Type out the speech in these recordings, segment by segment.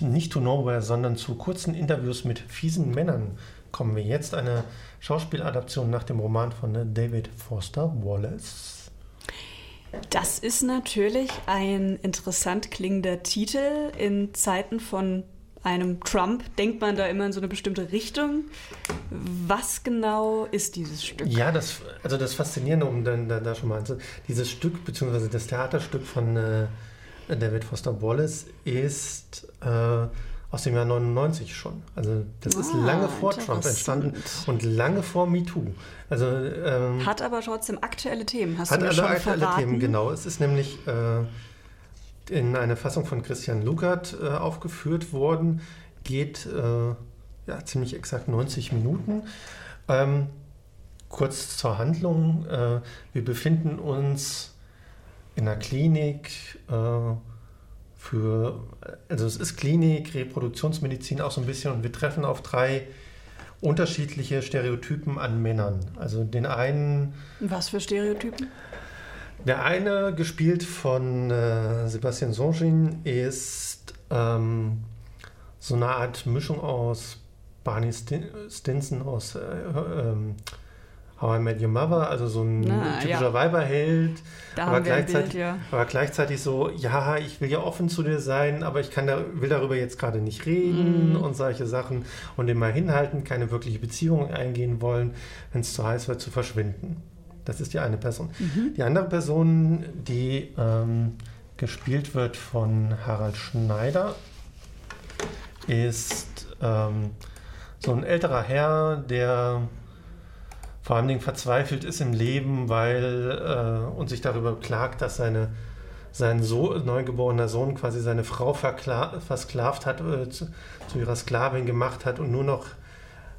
Nicht to Nowhere, sondern zu kurzen Interviews mit fiesen Männern kommen wir jetzt. Eine Schauspieladaption nach dem Roman von David Foster Wallace. Das ist natürlich ein interessant klingender Titel. In Zeiten von einem Trump denkt man da immer in so eine bestimmte Richtung. Was genau ist dieses Stück? Ja, das, also das Faszinierende, um dann da, da schon mal dieses Stück, beziehungsweise das Theaterstück von äh, David Foster Wallace ist äh, aus dem Jahr 99 schon. Also das ah, ist lange vor Trump entstanden und lange vor MeToo. Also, ähm, hat aber trotzdem aktuelle Themen, hast hat du mir schon aktuelle verraten? Themen, genau. Es ist nämlich äh, in einer Fassung von Christian Lugert äh, aufgeführt worden, geht äh, ja, ziemlich exakt 90 Minuten. Ähm, kurz zur Handlung. Äh, wir befinden uns in einer Klinik äh, für, also es ist Klinik, Reproduktionsmedizin auch so ein bisschen und wir treffen auf drei unterschiedliche Stereotypen an Männern. Also den einen. Was für Stereotypen? Der eine, gespielt von äh, Sebastian Songin, ist ähm, so eine Art Mischung aus Barney Stinson aus äh, ähm, How I Met Your Mother, also so ein Na, typischer ja. Weiberheld, aber gleichzeitig, Bild, ja. aber gleichzeitig so, ja, ich will ja offen zu dir sein, aber ich kann da, will darüber jetzt gerade nicht reden mm. und solche Sachen und immer hinhalten, keine wirkliche Beziehung eingehen wollen, wenn es zu heiß wird, zu verschwinden. Das ist die eine Person. Mhm. Die andere Person, die ähm, gespielt wird von Harald Schneider, ist ähm, so ein älterer Herr, der vor allen Dingen verzweifelt ist im Leben, weil äh, und sich darüber klagt, dass seine sein so, neugeborener Sohn quasi seine Frau versklavt hat, äh, zu, zu, ihrer Sklavin gemacht hat und nur noch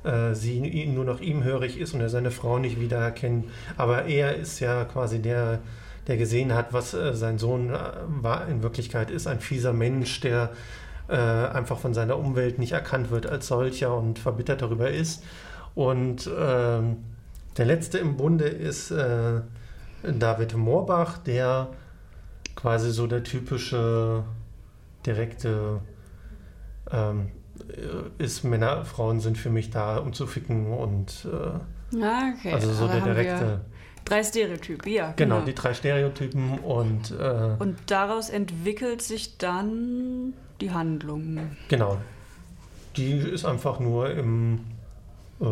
äh, sie nur noch ihm hörig ist und er seine Frau nicht wiedererkennt. Aber er ist ja quasi der, der gesehen hat, was äh, sein Sohn äh, war, in Wirklichkeit ist, ein fieser Mensch, der einfach von seiner Umwelt nicht erkannt wird als solcher und verbittert darüber ist. Und ähm, der letzte im Bunde ist äh, David Moorbach, der quasi so der typische direkte ähm, äh, ist, Männer, Frauen sind für mich da, um zu ficken und äh, ah, okay. also so Aber der direkte. Drei Stereotypen, ja. Genau, genau, die drei Stereotypen und. Äh, und daraus entwickelt sich dann die Handlung. Genau. Die ist einfach nur im äh,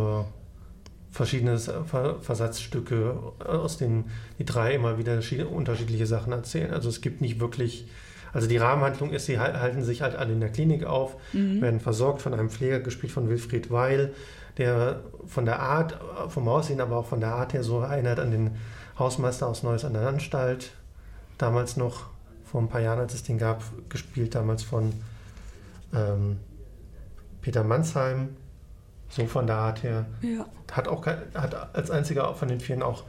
verschiedene Versatzstücke, aus denen die drei immer wieder unterschiedliche Sachen erzählen. Also es gibt nicht wirklich also die Rahmenhandlung ist, sie halten sich halt alle in der Klinik auf, mhm. werden versorgt von einem Pfleger, gespielt von Wilfried Weil, der von der Art, vom Aussehen, aber auch von der Art her so erinnert an den Hausmeister aus Neues an der Anstalt. Damals noch, vor ein paar Jahren, als es den gab, gespielt damals von ähm, Peter Mansheim. So von der Art her. Ja. Hat auch hat als einziger von den Vieren auch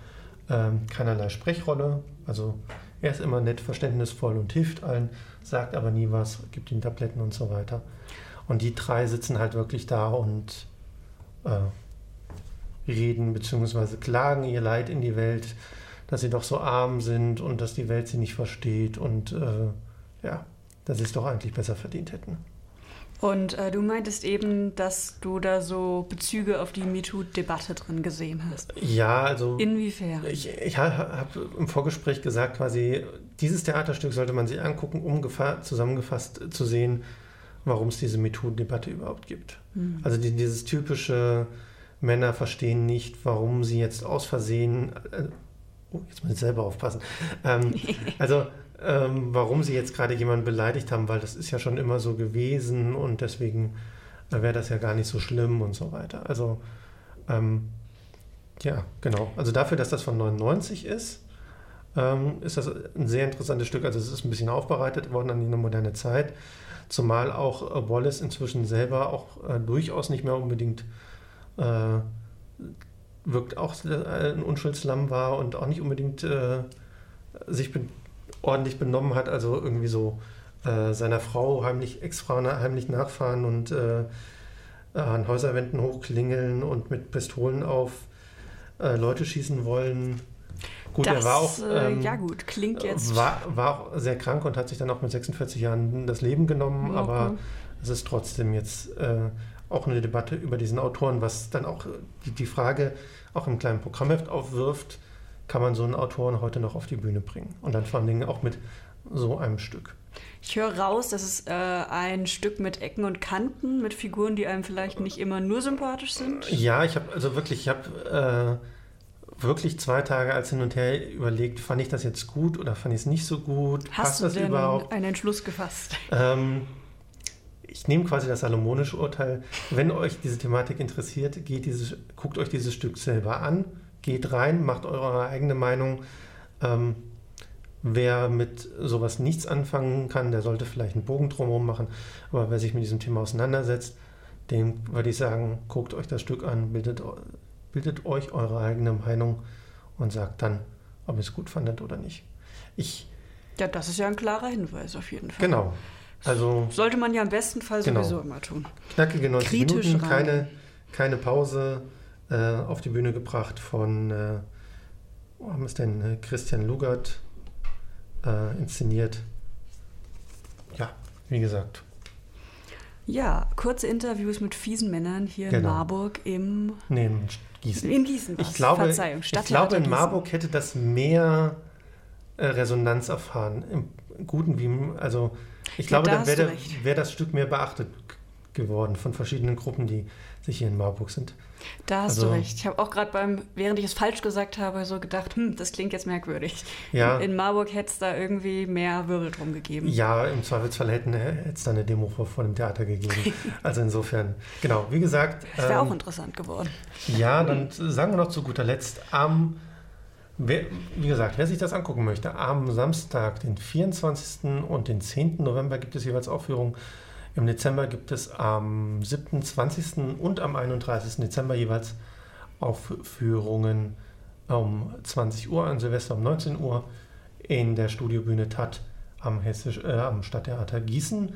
ähm, keinerlei Sprechrolle. Also er ist immer nett, verständnisvoll und hilft allen, sagt aber nie was, gibt ihnen Tabletten und so weiter. Und die drei sitzen halt wirklich da und äh, reden bzw. klagen ihr Leid in die Welt, dass sie doch so arm sind und dass die Welt sie nicht versteht und äh, ja, dass sie es doch eigentlich besser verdient hätten. Und äh, du meintest eben, dass du da so Bezüge auf die MeToo-Debatte drin gesehen hast. Ja, also. Inwiefern? Ich, ich habe im Vorgespräch gesagt, quasi, dieses Theaterstück sollte man sich angucken, um zusammengefasst zu sehen, warum es diese MeToo-Debatte überhaupt gibt. Mhm. Also die, dieses typische, Männer verstehen nicht, warum sie jetzt aus Versehen. Äh, oh, jetzt muss ich selber aufpassen. Ähm, also ähm, warum sie jetzt gerade jemanden beleidigt haben, weil das ist ja schon immer so gewesen und deswegen äh, wäre das ja gar nicht so schlimm und so weiter. Also ähm, ja, genau. Also dafür, dass das von 99 ist, ähm, ist das ein sehr interessantes Stück. Also es ist ein bisschen aufbereitet worden an die moderne Zeit, zumal auch äh, Wallace inzwischen selber auch äh, durchaus nicht mehr unbedingt äh, wirkt auch äh, ein Unschuldslamm war und auch nicht unbedingt sich ordentlich benommen hat, also irgendwie so äh, seiner Frau heimlich, Ex-Frau heimlich nachfahren und äh, an Häuserwänden hochklingeln und mit Pistolen auf äh, Leute schießen wollen. Gut, das, er war auch. Äh, ähm, ja, gut, klingt jetzt. War, war auch sehr krank und hat sich dann auch mit 46 Jahren das Leben genommen, okay. aber es ist trotzdem jetzt äh, auch eine Debatte über diesen Autoren, was dann auch die, die Frage auch im kleinen Programmheft aufwirft, kann man so einen Autoren heute noch auf die Bühne bringen? Und dann vor allen Dingen auch mit so einem Stück. Ich höre raus, dass es äh, ein Stück mit Ecken und Kanten, mit Figuren, die einem vielleicht nicht immer nur sympathisch sind. Ja, ich habe also wirklich, ich habe äh, wirklich zwei Tage als hin und her überlegt, fand ich das jetzt gut oder fand ich es nicht so gut? Hast du das denn überhaupt? einen Entschluss gefasst? Ähm, ich nehme quasi das salomonische Urteil. Wenn euch diese Thematik interessiert, geht dieses, guckt euch dieses Stück selber an, geht rein, macht eure eigene Meinung. Ähm, wer mit sowas nichts anfangen kann, der sollte vielleicht einen Bogen drumherum machen. Aber wer sich mit diesem Thema auseinandersetzt, dem würde ich sagen, guckt euch das Stück an, bildet, bildet euch eure eigene Meinung und sagt dann, ob ihr es gut fandet oder nicht. Ich, ja, das ist ja ein klarer Hinweis auf jeden Fall. Genau. Also, Sollte man ja im besten Fall genau. sowieso immer tun. Knackige 90 Kritisch Minuten, keine, keine Pause äh, auf die Bühne gebracht von, äh, wo haben es denn, äh, Christian Lugert äh, inszeniert. Ja, wie gesagt. Ja, kurze Interviews mit fiesen Männern hier genau. in Marburg im... Nee, in Gießen. In Gießen, ich glaube, Verzeihung. Ich glaube, in Marburg hätte das mehr äh, Resonanz erfahren. Im Guten wie also ich glaube, da dann wäre wär das Stück mehr beachtet geworden von verschiedenen Gruppen, die sich hier in Marburg sind. Da hast also, du recht. Ich habe auch gerade beim, während ich es falsch gesagt habe, so gedacht, hm, das klingt jetzt merkwürdig. Ja. In, Marburg hätte es da irgendwie mehr Wirbel drum gegeben. Ja, im Zweifelsfall hätte es da eine Demo vor, vor dem Theater gegeben. also insofern, genau, wie gesagt. Das wäre ähm, auch interessant geworden. Ja, dann sagen wir noch zu guter Letzt am Wer, wie gesagt, wer sich das angucken möchte, am Samstag, den 24. und den 10. November gibt es jeweils Aufführungen. Im Dezember gibt es am 7., 20. und am 31. Dezember jeweils Aufführungen um 20 Uhr, an Silvester um 19 Uhr in der Studiobühne TAT am, Hessisch, äh, am Stadttheater Gießen.